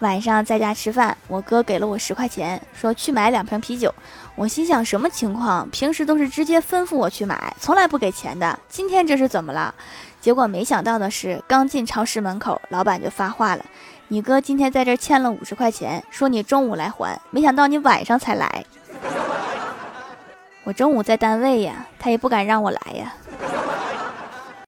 晚上在家吃饭我哥给了我十块钱说去买两瓶啤酒。我心想什么情况平时都是直接吩咐我去买从来不给钱的今天这是怎么了？结果没想到的是刚进超市门口老板就发话了你哥今天在这欠了五十块钱说你中午来还没想到你晚上才来。我中午在单位呀他也不敢让我来呀。